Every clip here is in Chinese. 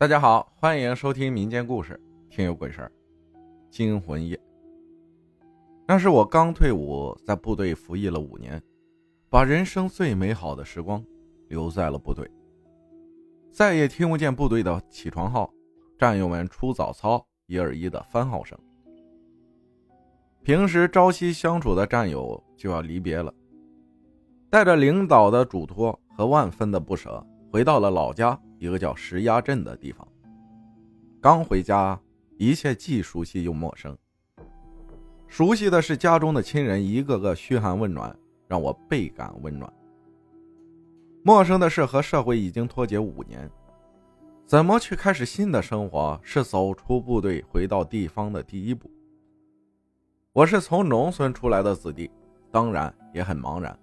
大家好，欢迎收听民间故事《听有鬼事儿》。惊魂夜，那是我刚退伍，在部队服役了五年，把人生最美好的时光留在了部队，再也听不见部队的起床号、战友们出早操一二一的番号声。平时朝夕相处的战友就要离别了，带着领导的嘱托和万分的不舍，回到了老家。一个叫石崖镇的地方。刚回家，一切既熟悉又陌生。熟悉的是家中的亲人一个个嘘寒问暖，让我倍感温暖。陌生的是和社会已经脱节五年，怎么去开始新的生活？是走出部队回到地方的第一步。我是从农村出来的子弟，当然也很茫然，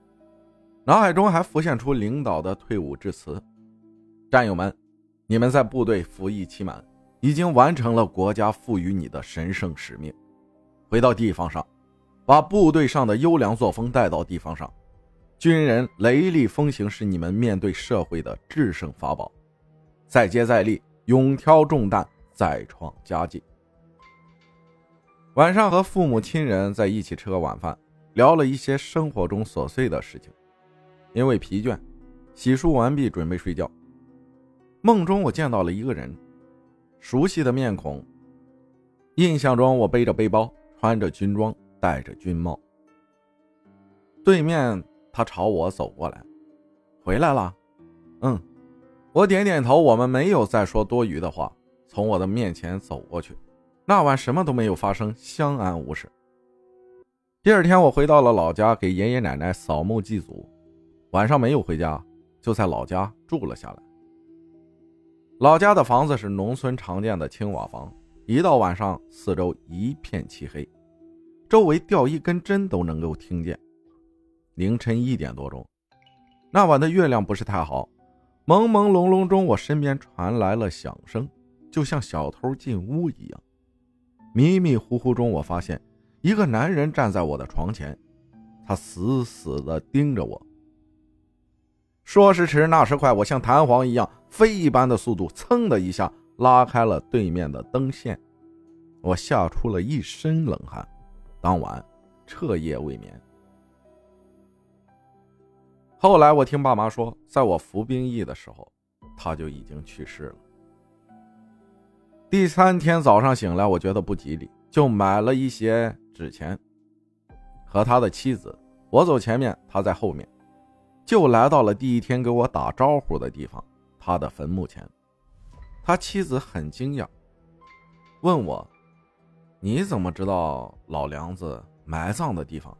脑海中还浮现出领导的退伍致辞。战友们，你们在部队服役期满，已经完成了国家赋予你的神圣使命。回到地方上，把部队上的优良作风带到地方上。军人雷厉风行是你们面对社会的制胜法宝。再接再厉，勇挑重担，再创佳绩。晚上和父母亲人在一起吃个晚饭，聊了一些生活中琐碎的事情。因为疲倦，洗漱完毕，准备睡觉。梦中我见到了一个人，熟悉的面孔。印象中我背着背包，穿着军装，戴着军帽。对面他朝我走过来，回来了。嗯，我点点头。我们没有再说多余的话，从我的面前走过去。那晚什么都没有发生，相安无事。第二天我回到了老家，给爷爷奶奶扫墓祭祖。晚上没有回家，就在老家住了下来。老家的房子是农村常见的青瓦房，一到晚上，四周一片漆黑，周围掉一根针都能够听见。凌晨一点多钟，那晚的月亮不是太好，朦朦胧胧中，我身边传来了响声，就像小偷进屋一样。迷迷糊糊中，我发现一个男人站在我的床前，他死死地盯着我。说时迟，那时快，我像弹簧一样，飞一般的速度，噌的一下拉开了对面的灯线，我吓出了一身冷汗。当晚彻夜未眠。后来我听爸妈说，在我服兵役的时候，他就已经去世了。第三天早上醒来，我觉得不吉利，就买了一些纸钱，和他的妻子，我走前面，他在后面。就来到了第一天给我打招呼的地方，他的坟墓前。他妻子很惊讶，问我：“你怎么知道老梁子埋葬的地方？”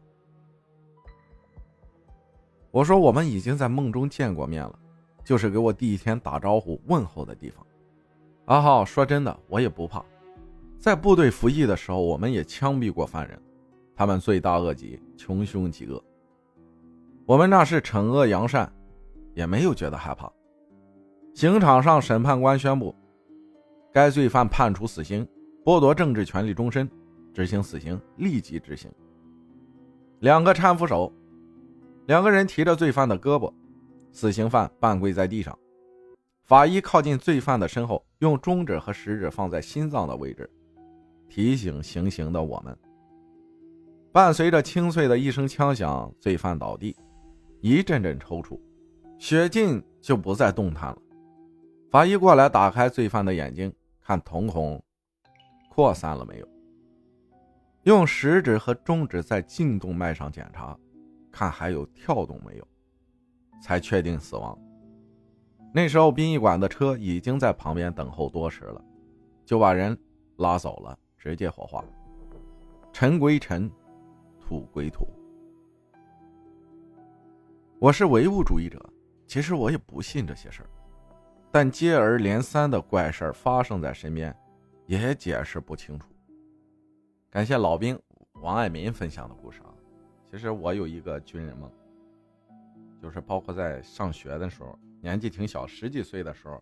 我说：“我们已经在梦中见过面了，就是给我第一天打招呼问候的地方。”阿浩说：“真的，我也不怕。在部队服役的时候，我们也枪毙过犯人，他们罪大恶极，穷凶极恶。”我们那是惩恶扬善，也没有觉得害怕。刑场上，审判官宣布，该罪犯判处死刑，剥夺政治权利终身，执行死刑，立即执行。两个搀扶手，两个人提着罪犯的胳膊，死刑犯半跪在地上。法医靠近罪犯的身后，用中指和食指放在心脏的位置，提醒行刑的我们。伴随着清脆的一声枪响，罪犯倒地。一阵阵抽搐，血尽就不再动弹了。法医过来打开罪犯的眼睛，看瞳孔扩散了没有，用食指和中指在颈动脉上检查，看还有跳动没有，才确定死亡。那时候殡仪馆的车已经在旁边等候多时了，就把人拉走了，直接火化。尘归尘，土归土。我是唯物主义者，其实我也不信这些事儿，但接二连三的怪事儿发生在身边，也解释不清楚。感谢老兵王爱民分享的故事啊！其实我有一个军人梦，就是包括在上学的时候，年纪挺小，十几岁的时候，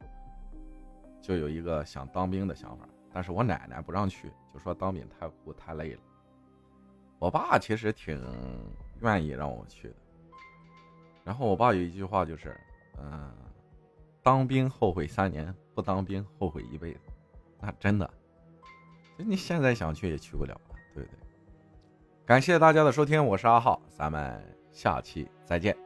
就有一个想当兵的想法，但是我奶奶不让去，就说当兵太苦太累了。我爸其实挺愿意让我去的。然后我爸有一句话就是，嗯，当兵后悔三年，不当兵后悔一辈子。那真的，你现在想去也去不了了，对不对？感谢大家的收听，我是阿浩，咱们下期再见。